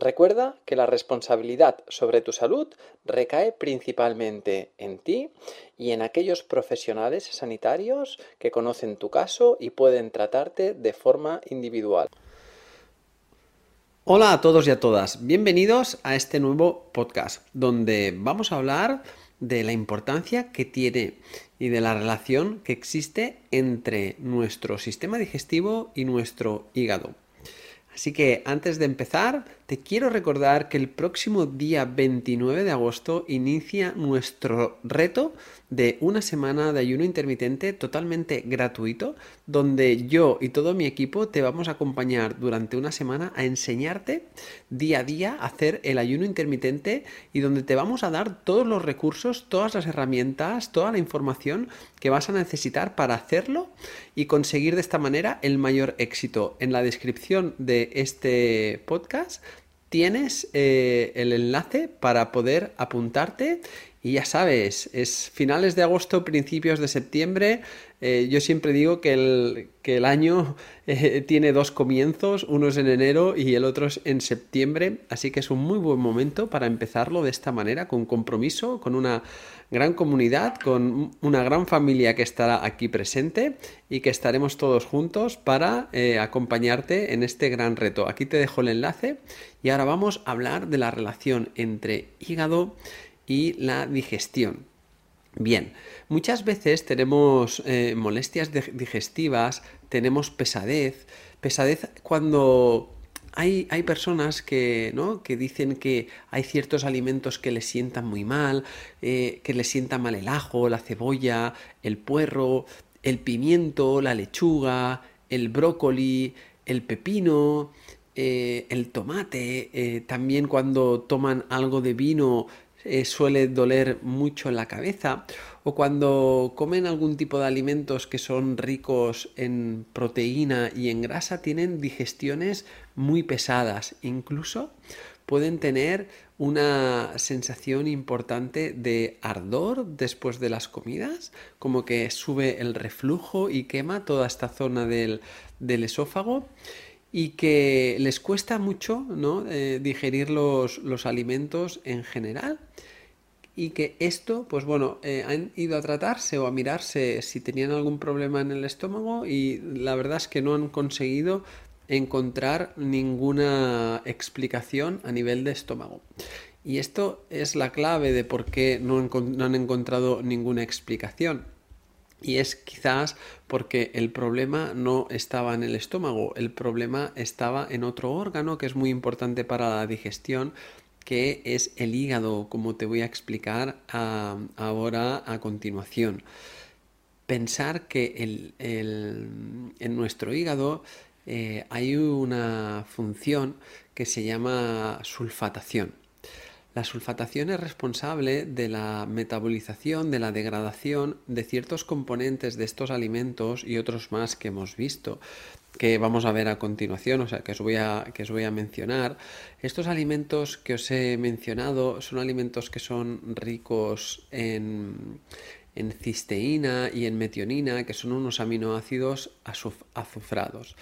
Recuerda que la responsabilidad sobre tu salud recae principalmente en ti y en aquellos profesionales sanitarios que conocen tu caso y pueden tratarte de forma individual. Hola a todos y a todas, bienvenidos a este nuevo podcast donde vamos a hablar de la importancia que tiene y de la relación que existe entre nuestro sistema digestivo y nuestro hígado. Así que antes de empezar, te quiero recordar que el próximo día 29 de agosto inicia nuestro reto de una semana de ayuno intermitente totalmente gratuito, donde yo y todo mi equipo te vamos a acompañar durante una semana a enseñarte día a día a hacer el ayuno intermitente y donde te vamos a dar todos los recursos, todas las herramientas, toda la información que vas a necesitar para hacerlo y conseguir de esta manera el mayor éxito. En la descripción de este podcast tienes eh, el enlace para poder apuntarte y ya sabes, es finales de agosto, principios de septiembre. Eh, yo siempre digo que el, que el año eh, tiene dos comienzos, uno es en enero y el otro es en septiembre, así que es un muy buen momento para empezarlo de esta manera, con compromiso, con una gran comunidad, con una gran familia que estará aquí presente y que estaremos todos juntos para eh, acompañarte en este gran reto. Aquí te dejo el enlace y ahora vamos a hablar de la relación entre hígado y la digestión. Bien, muchas veces tenemos eh, molestias digestivas, tenemos pesadez, pesadez cuando hay, hay, personas que, ¿no? que dicen que hay ciertos alimentos que les sientan muy mal, eh, que les sienta mal el ajo, la cebolla, el puerro, el pimiento, la lechuga, el brócoli, el pepino, eh, el tomate, también cuando toman algo de vino eh, suele doler mucho en la cabeza o cuando comen algún tipo de alimentos que son ricos en proteína y en grasa tienen digestiones muy pesadas. Incluso pueden tener una sensación importante de ardor después de las comidas, como que sube el reflujo y quema toda esta zona del, del esófago y que les cuesta mucho ¿no? Eh, digerir los, alimentos en general y que esto, pues bueno, eh, han ido a tratarse o a mirarse si tenían algún problema en el estómago y la verdad es que no han conseguido encontrar ninguna explicación a nivel de estómago. Y esto es la clave de por qué no han encontrado ninguna explicación. Y es quizás porque el problema no estaba en el estómago, el problema estaba en otro órgano que es muy importante para la digestión, que es el hígado, como te voy a explicar ahora a continuación. Pensar que en nuestro hígado eh, hay una función que se llama sulfatación. La sulfatación es responsable de la metabolización, de la degradación de ciertos componentes de estos alimentos y otros más que hemos visto, que vamos a ver a continuación, o sea, que os voy a, que os voy a mencionar. Estos alimentos que os he mencionado son alimentos que son ricos en, en cisteína y en metionina, que son unos aminoácidos azufrados.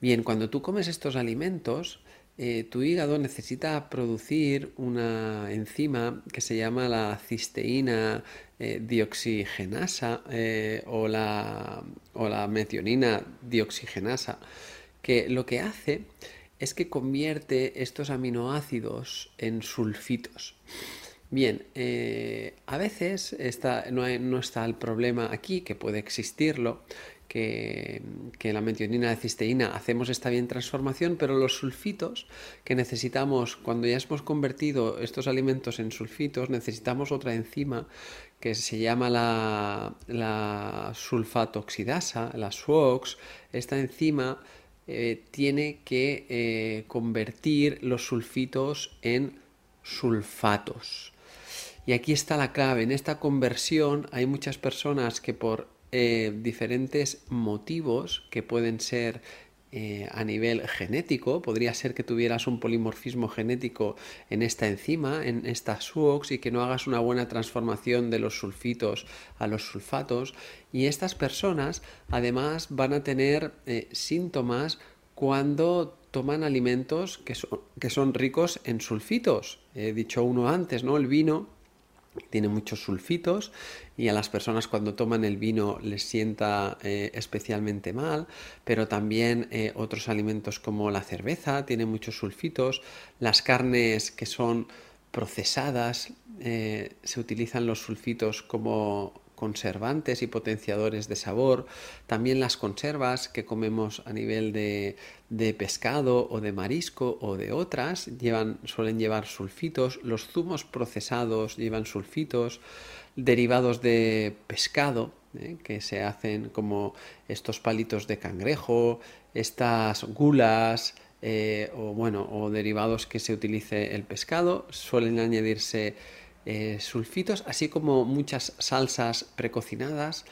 Bien, cuando tú comes estos alimentos, eh, tu hígado necesita producir una enzima que se llama la cisteína eh, dioxigenasa eh, o, la, o la metionina dioxigenasa que lo que hace es que convierte estos aminoácidos en sulfitos. Bien, a veces no, no, está el problema aquí, que puede existirlo, que, la metionina de cisteína hacemos esta bien transformación, pero los sulfitos que necesitamos, cuando ya hemos convertido estos alimentos en sulfitos, necesitamos otra enzima que se llama la, la sulfato oxidasa, la SWOX. Esta enzima eh, tiene que eh, convertir los sulfitos en sulfatos. Y aquí está la clave. En esta conversión hay muchas personas que por eh, diferentes motivos que pueden ser eh, a nivel genético, podría ser que tuvieras un polimorfismo genético en esta enzima, en esta SUOX, y que no hagas una buena transformación de los sulfitos a los sulfatos. Y estas personas además van a tener eh, síntomas cuando toman alimentos que son, que son ricos en sulfitos. He dicho uno antes, ¿no? El vino tiene muchos sulfitos y a las personas cuando toman el vino les sienta eh, especialmente mal, pero también eh, otros alimentos como la cerveza tienen muchos sulfitos, las carnes que son procesadas eh, se utilizan los sulfitos como conservantes y potenciadores de sabor, también las conservas que comemos a nivel de, de pescado o de marisco o de otras llevan, suelen llevar sulfitos, los zumos procesados llevan sulfitos, derivados de pescado, ¿eh? que se hacen como estos palitos de cangrejo, estas gulas, eh, o bueno, o derivados que se utilice el pescado, suelen añadirse eh, sulfitos, así como muchas salsas precocinadas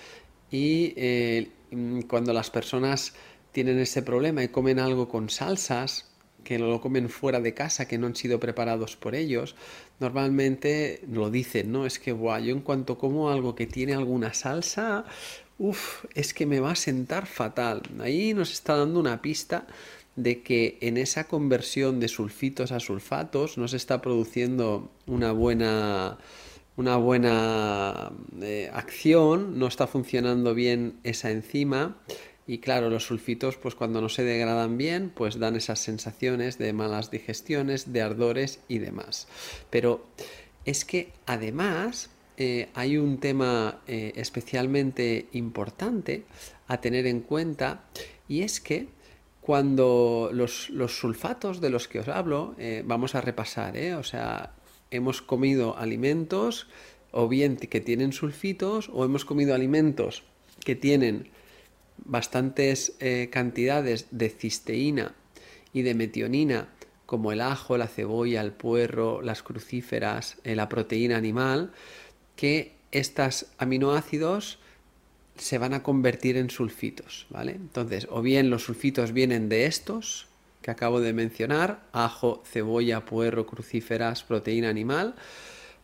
y eh, mm, cuando las personas tienen ese problema y comen algo con salsas, que lo comen fuera de casa, que no han sido preparados por ellos, normalmente lo dicen, ¿no? Es que, guau, yo en cuanto como algo que tiene alguna salsa, uff, es que me va a sentar fatal. Ahí nos está dando una pista de que en esa conversión de sulfitos a sulfatos no se está produciendo una buena una buena eh, acción, no está funcionando bien esa enzima y claro, los sulfitos pues cuando no se degradan bien pues dan esas sensaciones de malas digestiones, de ardores y demás. Pero es que además eh, hay un tema eh, especialmente importante a tener en cuenta y es que cuando los, sulfatos de los que os hablo, eh, vamos a repasar, ¿eh? o sea, hemos comido alimentos o bien que tienen sulfitos o hemos comido alimentos que tienen bastantes eh, cantidades de cisteína y de metionina como el ajo, la cebolla, el puerro, las crucíferas, la proteína animal, que estos aminoácidos se van a convertir en sulfitos, ¿vale? Entonces, o bien los sulfitos vienen de estos que acabo de mencionar, ajo, cebolla, puerro, crucíferas, proteína animal,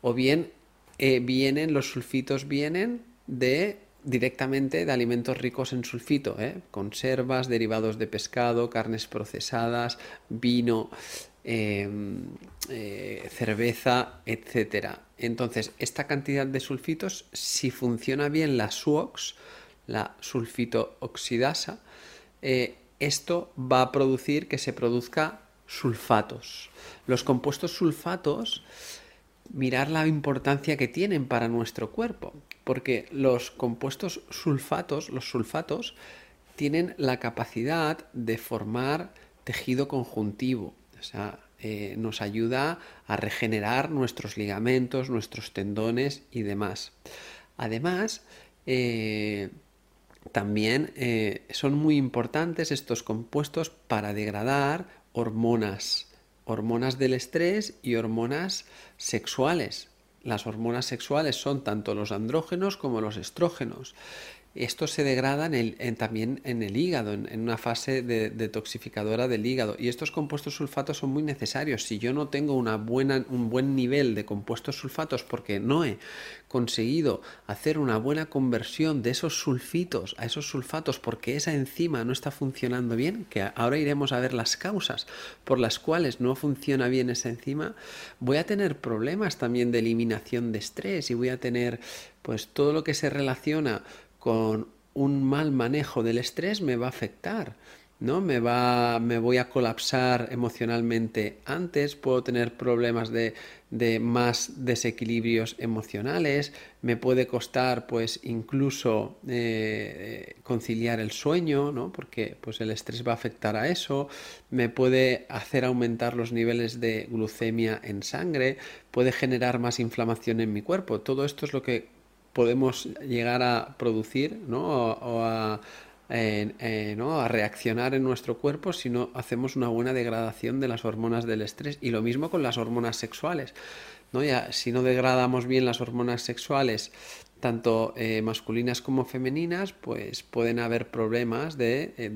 o bien eh, vienen, los sulfitos vienen de directamente de alimentos ricos en sulfito, ¿eh? conservas, derivados de pescado, carnes procesadas, vino, em, eh, cerveza, etc. Entonces, esta cantidad de sulfitos, si funciona bien la SUOX, la sulfito oxidasa, eh, esto va a producir que se produzca sulfatos. Los compuestos sulfatos, mirar la importancia que tienen para nuestro cuerpo, porque los compuestos sulfatos, los sulfatos, tienen la capacidad de formar tejido conjuntivo, o sea, eh, nos ayuda a regenerar nuestros ligamentos, nuestros tendones y demás. Además, eh, también eh, son muy importantes estos compuestos para degradar hormonas, hormonas del estrés y hormonas sexuales. Las hormonas sexuales son tanto los andrógenos como los estrógenos. Estos se degradan también en el hígado, en, una fase de, detoxificadora del hígado. Y estos compuestos sulfatos son muy necesarios. Si yo no tengo un buen nivel de compuestos sulfatos porque no he conseguido hacer una buena conversión de esos sulfitos a esos sulfatos porque esa enzima no está funcionando bien, que ahora iremos a ver las causas por las cuales no funciona bien esa enzima, voy a tener problemas también de eliminación de estrés y voy a tener pues todo lo que se relaciona con un mal manejo del estrés me va a afectar. ¿no? Me, va, me voy a colapsar emocionalmente antes, puedo tener problemas de, más desequilibrios emocionales, me puede costar pues incluso eh, conciliar el sueño, ¿no? porque pues el estrés va a afectar a eso, me puede hacer aumentar los niveles de glucemia en sangre, puede generar más inflamación en mi cuerpo. Todo esto es lo que podemos llegar a producir ¿no? o, a, eh, ¿no? a reaccionar en nuestro cuerpo si no hacemos una buena degradación de las hormonas del estrés. Y lo mismo con las hormonas sexuales. ¿no? Si no degradamos bien las hormonas sexuales, tanto eh, masculinas como femeninas, pues pueden haber problemas de eh,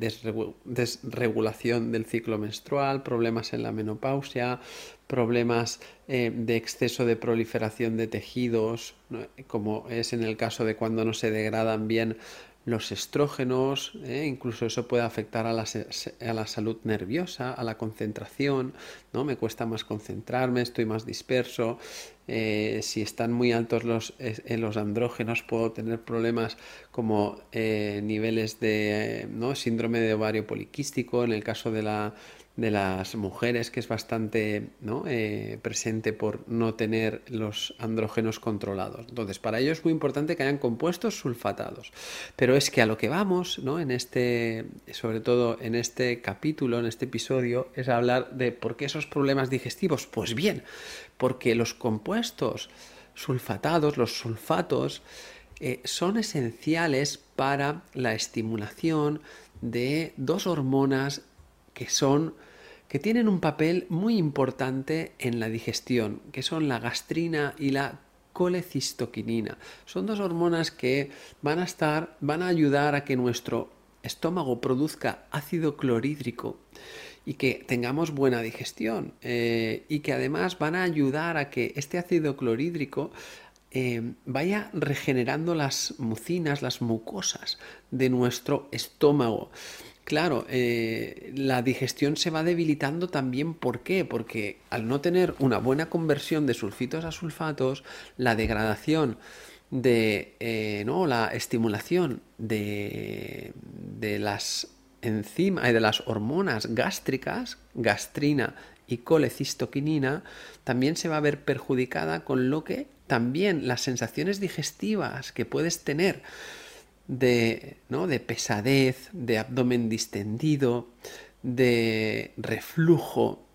desregulación del ciclo menstrual, problemas en la menopausia, problemas de exceso de proliferación de tejidos, como es en el caso de cuando no se degradan bien los estrógenos, ¿eh? incluso eso puede afectar a la, a la, salud nerviosa, a la concentración, ¿no? Me cuesta más concentrarme, estoy más disperso. Eh, si están muy altos los, en los andrógenos, puedo tener problemas como eh, niveles de síndrome de ovario poliquístico, en el caso de la de las mujeres, que es bastante. Eh, presente por no tener los andrógenos controlados. Entonces, para ello es muy importante que hayan compuestos sulfatados. Pero es que a lo que vamos, ¿no? en este, sobre todo en este capítulo, en este episodio, es hablar de por qué esos problemas digestivos. Pues bien, porque los compuestos sulfatados, los sulfatos, eh, son esenciales para la estimulación de dos hormonas que son que tienen un papel muy importante en la digestión, que son la gastrina y la colecistoquinina. Son dos hormonas que van a estar, van a ayudar a que nuestro estómago produzca ácido clorhídrico y que tengamos buena digestión eh, y que además van a ayudar a que este ácido clorhídrico eh, vaya regenerando las mucinas, las mucosas de nuestro estómago. Claro, eh, la digestión se va debilitando también. ¿Por qué? Porque al no tener una buena conversión de sulfitos a sulfatos, la degradación de, no, la estimulación de, de las enzimas, de las hormonas gástricas, gastrina y colecistoquinina, también se va a ver perjudicada, con lo que también las sensaciones digestivas que puedes tener de, ¿no? de pesadez, de abdomen distendido, de reflujo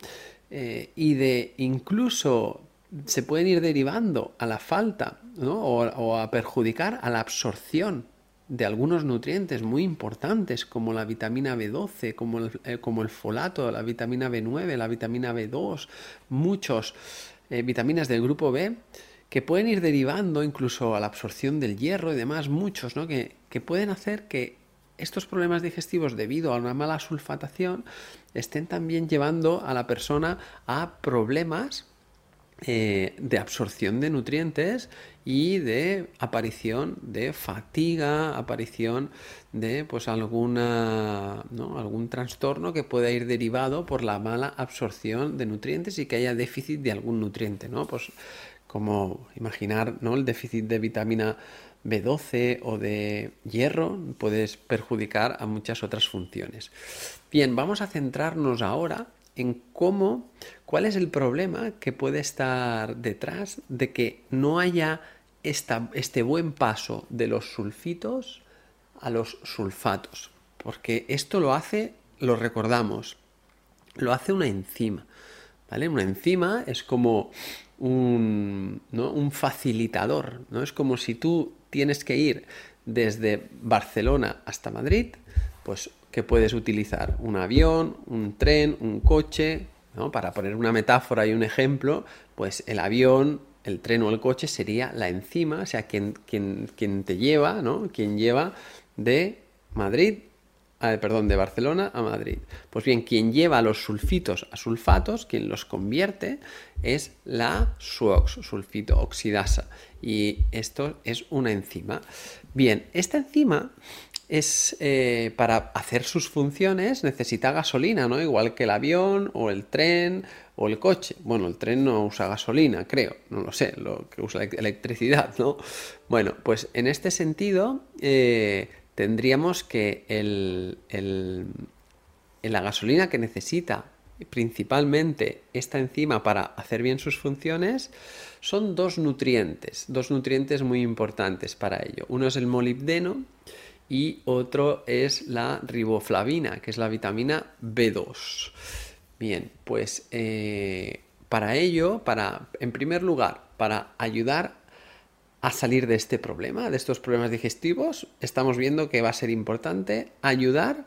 eh, y de incluso se pueden ir derivando a la falta o, a perjudicar a la absorción de algunos nutrientes muy importantes como la vitamina B12, como el, eh, como el folato, la vitamina B9, la vitamina B2, muchos eh, vitaminas del grupo B que pueden ir derivando incluso a la absorción del hierro y demás, muchos, ¿no? que, pueden hacer que estos problemas digestivos debido a una mala sulfatación estén también llevando a la persona a problemas eh, de absorción de nutrientes y de aparición de fatiga, aparición de pues alguna, ¿no? algún trastorno que pueda ir derivado por la mala absorción de nutrientes y que haya déficit de algún nutriente, ¿no? Pues como imaginar ¿no? el déficit de vitamina B12 o de hierro puedes perjudicar a muchas otras funciones. Bien, vamos a centrarnos ahora en cómo, cuál es el problema que puede estar detrás de que no haya esta, este buen paso de los sulfitos a los sulfatos. Porque esto lo hace, lo recordamos, lo hace una enzima. ¿Vale? Una enzima es como un, un facilitador, ¿no? Es como si tú tienes que ir desde Barcelona hasta Madrid, pues que puedes utilizar un avión, un tren, un coche, ¿no? Para poner una metáfora y un ejemplo, pues el avión, el tren o el coche sería la enzima, o sea, quien, quien, quien te lleva, ¿no? Quien lleva de Madrid perdón, de Barcelona a Madrid. Pues bien, quien lleva los sulfitos a sulfatos, quien los convierte, es la SUOX, sulfito oxidasa. Y esto es una enzima. Bien, esta enzima es eh, para hacer sus funciones necesita gasolina, ¿no? Igual que el avión o el tren o el coche. Bueno, el tren no usa gasolina, creo, no lo sé, lo que usa electricidad, ¿no? Bueno, pues en este sentido, eh, tendríamos que el, la gasolina que necesita principalmente esta enzima para hacer bien sus funciones son dos nutrientes, dos nutrientes muy importantes para ello. Uno es el molibdeno y otro es la riboflavina, que es la vitamina B2. Bien, pues eh, para ello, para, en primer lugar, para ayudar a salir de este problema, de estos problemas digestivos, estamos viendo que va a ser importante ayudar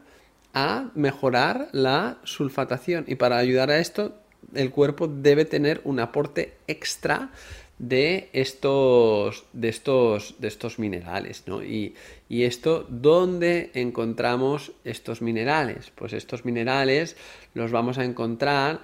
a mejorar la sulfatación. Y para ayudar a esto, el cuerpo debe tener un aporte extra de estos, de estos, de estos minerales. ¿no? Y, y, esto, ¿dónde encontramos estos minerales? Pues estos minerales los vamos a encontrar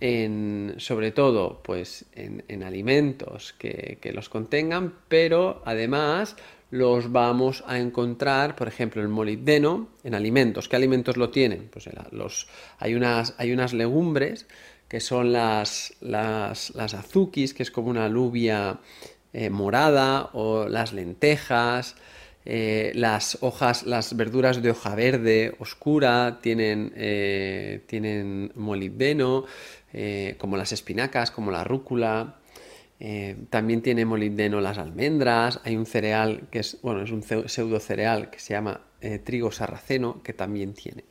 en, sobre todo pues en, en alimentos que, que los contengan, pero además los vamos a encontrar, por ejemplo, el molibdeno en alimentos. ¿Qué alimentos lo tienen? Pues los, hay, unas, hay unas legumbres que son las, las, las que es como una alubia eh, morada, o las lentejas, eh, las hojas, las verduras de hoja verde oscura tienen, eh, tienen molibdeno, como las espinacas, como la rúcula. También tiene molibdeno las almendras, hay un cereal que es, bueno, es un pseudo cereal que se llama eh, trigo sarraceno que también tiene.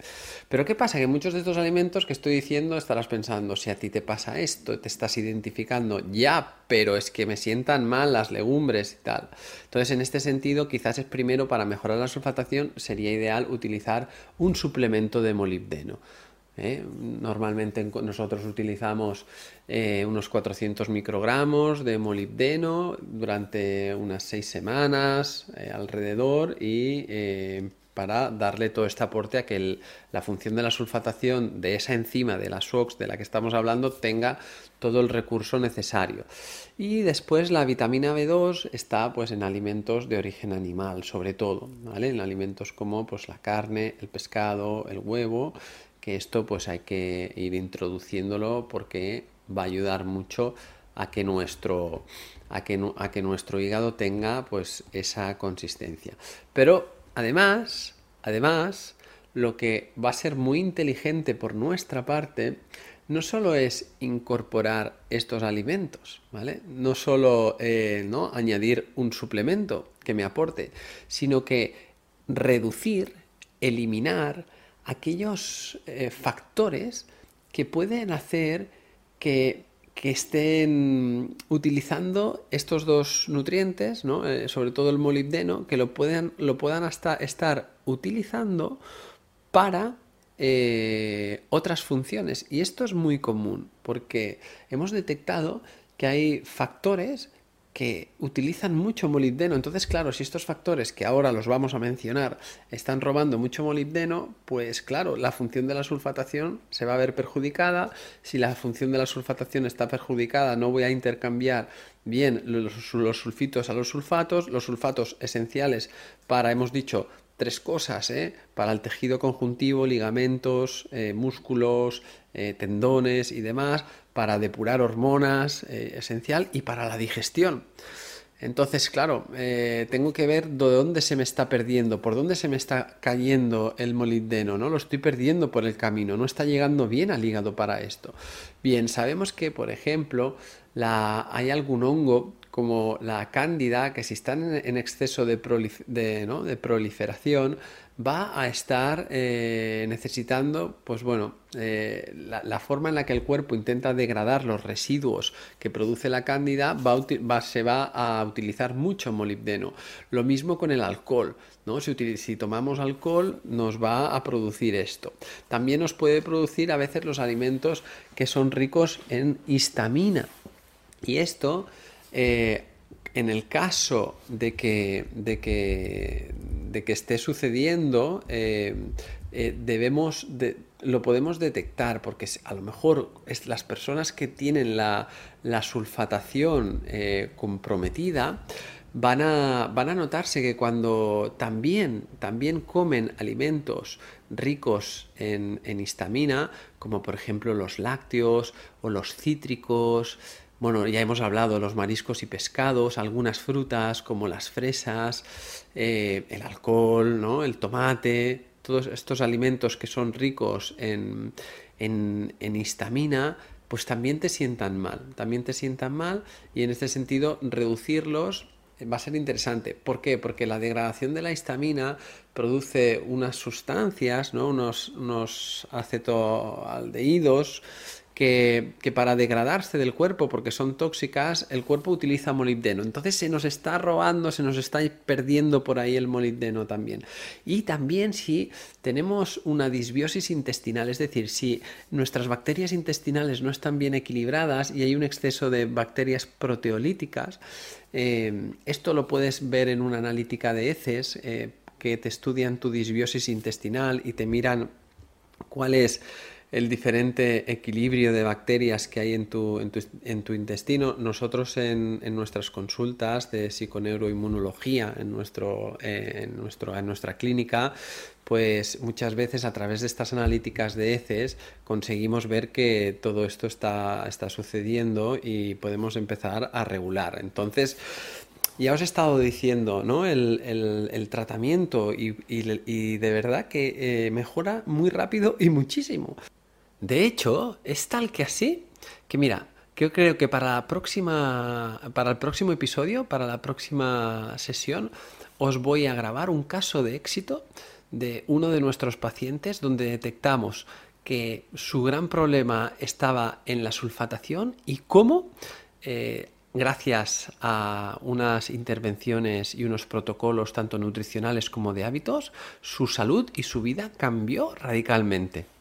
Pero ¿qué pasa? Que muchos de estos alimentos que estoy diciendo estarás pensando, si a ti te pasa esto, te estás identificando, ya, pero es que me sientan mal las legumbres y tal. Entonces, en este sentido, quizás es primero para mejorar la sulfatación, sería ideal utilizar un suplemento de molibdeno. ¿eh? Normalmente nosotros utilizamos eh, unos 400 microgramos de molibdeno durante unas seis semanas alrededor y para darle todo este aporte a que la función de la sulfatación de esa enzima de la SOX de la que estamos hablando tenga todo el recurso necesario. Y después la vitamina B2 está pues en alimentos de origen animal, sobre todo, ¿vale? En alimentos como pues la carne, el pescado, el huevo que esto pues hay que ir introduciéndolo porque va a ayudar mucho a que nuestro, a que, a que nuestro hígado tenga pues esa consistencia. Pero además, además, lo que va a ser muy inteligente por nuestra parte no solo es incorporar estos alimentos, ¿vale? No solo eh, ¿no? añadir un suplemento que me aporte, sino que reducir, eliminar, aquellos eh, factores que pueden hacer que, estén utilizando estos dos nutrientes, eh, sobre todo el molibdeno, que lo puedan, lo puedan hasta estar utilizando para eh, otras funciones. Y esto es muy común porque hemos detectado que hay factores que utilizan mucho molibdeno. Entonces, claro, si estos factores que ahora los vamos a mencionar están robando mucho molibdeno, pues claro, la función de la sulfatación se va a ver perjudicada. Si la función de la sulfatación está perjudicada, no voy a intercambiar bien los, sulfitos a los sulfatos, los sulfatos esenciales para, hemos dicho, tres cosas, ¿eh? para el tejido conjuntivo, ligamentos, eh, músculos, eh, tendones y demás, para depurar hormonas, eh, esencial, y para la digestión. Entonces, claro, eh, tengo que ver de dónde se me está perdiendo, por dónde se me está cayendo el molibdeno, ¿no? Lo estoy perdiendo por el camino, no está llegando bien al hígado para esto. Bien, sabemos que, por ejemplo, la, hay algún hongo como la cándida que si están en exceso de, proliferación va a estar eh, necesitando, pues bueno, eh, la, forma en la que el cuerpo intenta degradar los residuos que produce la cándida va, se va a utilizar mucho molibdeno. Lo mismo con el alcohol, ¿no? Si tomamos alcohol nos va a producir esto. También nos puede producir a veces los alimentos que son ricos en histamina. Y esto eh, en el caso de que, de que, de que esté sucediendo, eh, eh, debemos de, lo podemos detectar porque a lo mejor las personas que tienen la, sulfatación eh, comprometida van a, van a notarse que cuando también, también comen alimentos ricos en, en histamina, como por ejemplo los lácteos o los cítricos, bueno, ya hemos hablado de los mariscos y pescados, algunas frutas como las fresas, eh, el alcohol, el tomate, todos estos alimentos que son ricos en, en, en histamina, pues también te sientan mal, también te sientan mal y en este sentido reducirlos va a ser interesante. ¿Por qué? Porque la degradación de la histamina produce unas sustancias, ¿no? unos, unos acetoaldehídos que, para degradarse del cuerpo, porque son tóxicas, el cuerpo utiliza molibdeno. Entonces se nos está robando, se nos está perdiendo por ahí el molibdeno también. Y también si tenemos una disbiosis intestinal, es decir, si nuestras bacterias intestinales no están bien equilibradas y hay un exceso de bacterias proteolíticas, eh, esto lo puedes ver en una analítica de heces eh, que te estudian tu disbiosis intestinal y te miran cuál es el diferente equilibrio de bacterias que hay en tu, en tu, intestino. Nosotros en, nuestras consultas de psiconeuroinmunología en, nuestro, en, nuestro, en nuestra clínica, pues muchas veces a través de estas analíticas de heces conseguimos ver que todo esto está, está sucediendo y podemos empezar a regular. Entonces, ya os he estado diciendo, ¿no? El, tratamiento y, de verdad que eh, mejora muy rápido y muchísimo. De hecho, es tal que así que mira, yo creo que para la próxima para el próximo episodio, para la próxima sesión os voy a grabar un caso de éxito de uno de nuestros pacientes donde detectamos que su gran problema estaba en la sulfatación y cómo eh, gracias a unas intervenciones y unos protocolos tanto nutricionales como de hábitos, su salud y su vida cambió radicalmente.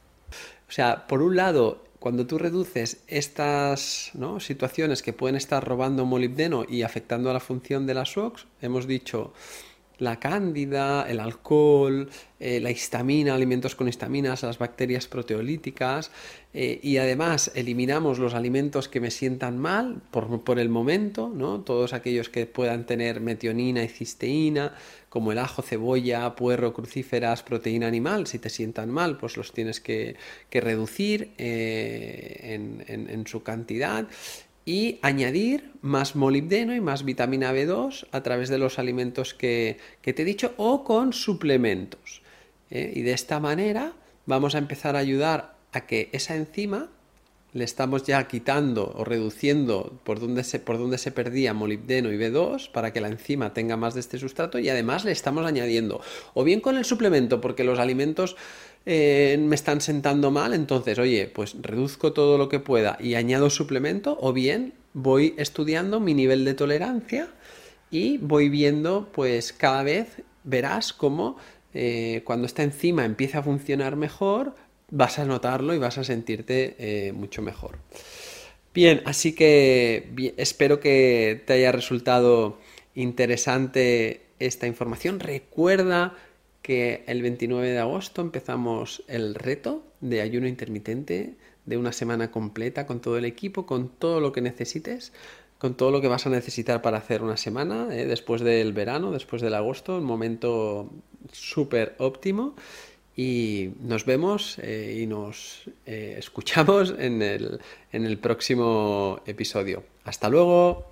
O sea, por un lado, cuando tú reduces estas situaciones que pueden estar robando molibdeno y afectando a la función de las OX, hemos dicho la cándida, el alcohol, eh, la histamina, alimentos con histaminas, las bacterias proteolíticas eh, y además eliminamos los alimentos que me sientan mal por, por, el momento, ¿no? todos aquellos que puedan tener metionina y cisteína, como el ajo, cebolla, puerro, crucíferas, proteína animal, si te sientan mal, pues los tienes que, reducir eh, en, en su cantidad y añadir más molibdeno y más vitamina B2 a través de los alimentos que, te he dicho o con suplementos. ¿eh? Y de esta manera vamos a empezar a ayudar a que esa enzima le estamos ya quitando o reduciendo por donde se, por donde se perdía molibdeno y B2 para que la enzima tenga más de este sustrato y además le estamos añadiendo o bien con el suplemento porque los alimentos eh, me están sentando mal, entonces, oye, pues reduzco todo lo que pueda y añado suplemento, o bien voy estudiando mi nivel de tolerancia y voy viendo, pues cada vez verás cómo eh, cuando esta enzima empieza a funcionar mejor, vas a notarlo y vas a sentirte eh, mucho mejor. Bien, así que espero que te haya resultado interesante esta información. Recuerda que el 29 de agosto empezamos el reto de ayuno intermitente de una semana completa con todo el equipo, con todo lo que necesites, con todo lo que vas a necesitar para hacer una semana, ¿eh? después del verano, después del agosto, un momento súper óptimo. Y nos vemos eh, y nos eh, escuchamos en el, en el próximo episodio. Hasta luego.